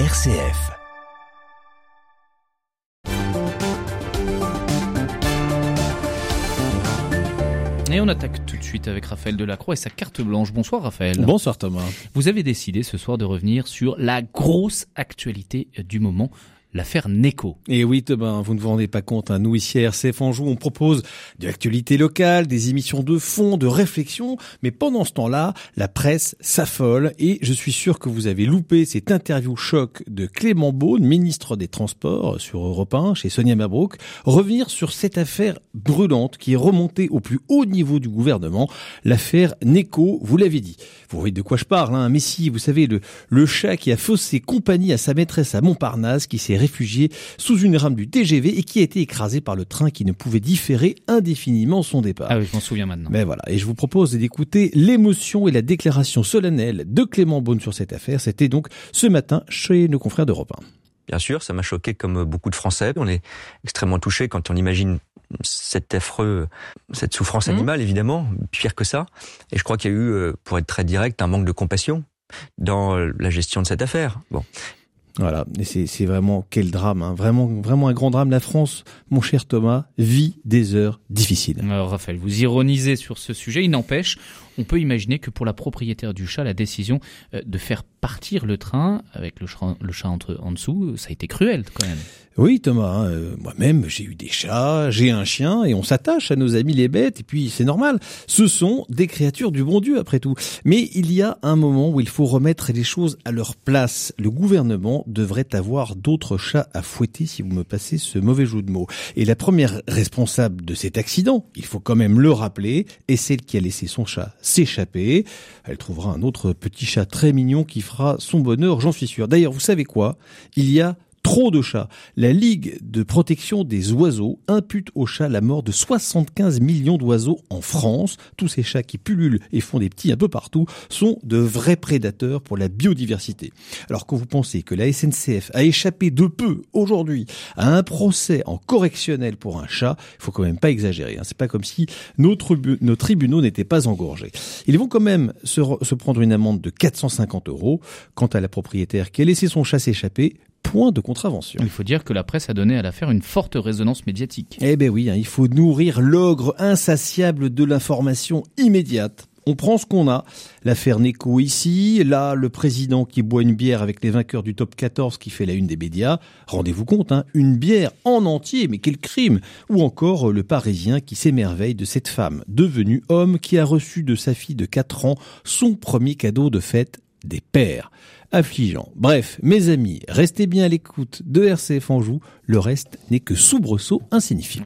RCF. Et on attaque tout de suite avec Raphaël Delacroix et sa carte blanche. Bonsoir Raphaël. Bonsoir Thomas. Vous avez décidé ce soir de revenir sur la grosse actualité du moment, l'affaire Neko. Et oui, Thomas, vous ne vous rendez pas compte, hein, nous ici à RCF Anjou, on propose de l'actualité locale, des émissions de fond, de réflexion, mais pendant ce temps-là, la presse s'affole. Et je suis sûr que vous avez loupé cette interview choc de Clément Beaune, ministre des Transports sur Europe 1, chez Sonia Mabrouk, revenir sur cette affaire brûlante qui est remontée au plus haut niveau du gouvernement, l'affaire Neko, vous l'avez dit. Vous voyez de quoi je parle, hein, Messi, vous savez, le, le chat qui a faussé compagnie à sa maîtresse à Montparnasse, qui s'est réfugié sous une rame du TGV et qui a été écrasé par le train qui ne pouvait différer indéfiniment son départ. Ah oui, je m'en souviens maintenant. Mais voilà, et je vous propose d'écouter l'émotion et la déclaration solennelle de Clément Beaune sur cette affaire. C'était donc ce matin chez nos confrères d'Europe 1. Bien sûr, ça m'a choqué comme beaucoup de Français. On est extrêmement touché quand on imagine cet affreux, cette souffrance animale, évidemment, pire que ça. Et je crois qu'il y a eu, pour être très direct, un manque de compassion dans la gestion de cette affaire. Bon. Voilà, c'est vraiment quel drame, hein. vraiment vraiment un grand drame. La France, mon cher Thomas, vit des heures difficiles. Alors Raphaël, vous ironisez sur ce sujet. Il n'empêche, on peut imaginer que pour la propriétaire du chat, la décision de faire partir le train avec le chat, le chat entre, en dessous, ça a été cruel quand même. Oui, Thomas. Hein, euh, Moi-même, j'ai eu des chats, j'ai un chien, et on s'attache à nos amis les bêtes. Et puis, c'est normal. Ce sont des créatures du bon Dieu, après tout. Mais il y a un moment où il faut remettre les choses à leur place. Le gouvernement devrait avoir d'autres chats à fouetter, si vous me passez ce mauvais jeu de mots. Et la première responsable de cet accident, il faut quand même le rappeler, est celle qui a laissé son chat s'échapper. Elle trouvera un autre petit chat très mignon qui fera son bonheur, j'en suis sûr. D'ailleurs, vous savez quoi? Il y a trop de chats. La Ligue de protection des oiseaux impute aux chats la mort de 75 millions d'oiseaux en France. Tous ces chats qui pullulent et font des petits un peu partout sont de vrais prédateurs pour la biodiversité. Alors que vous pensez que la SNCF a échappé de peu aujourd'hui à un procès en correctionnel pour un chat, il faut quand même pas exagérer. Hein. C'est pas comme si nos, tribunaux n'étaient pas engorgés. Ils vont quand même se, se prendre une amende de 450 euros. Quant à la propriétaire qui a laissé son chat s'échapper, point de contravention. Il faut dire que la presse a donné à l'affaire une forte résonance médiatique. Eh ben oui, hein, il faut nourrir l'ogre insatiable de l'information immédiate. On prend ce qu'on a. L'affaire Neko ici, là, le président qui boit une bière avec les vainqueurs du top 14 qui fait la une des médias. Rendez-vous compte, hein, une bière en entier, mais quel crime Ou encore le Parisien qui s'émerveille de cette femme devenue homme qui a reçu de sa fille de 4 ans son premier cadeau de fête des pères. Affligeant. Bref, mes amis, restez bien à l'écoute de RCF Anjou, le reste n'est que soubresaut insignifiant.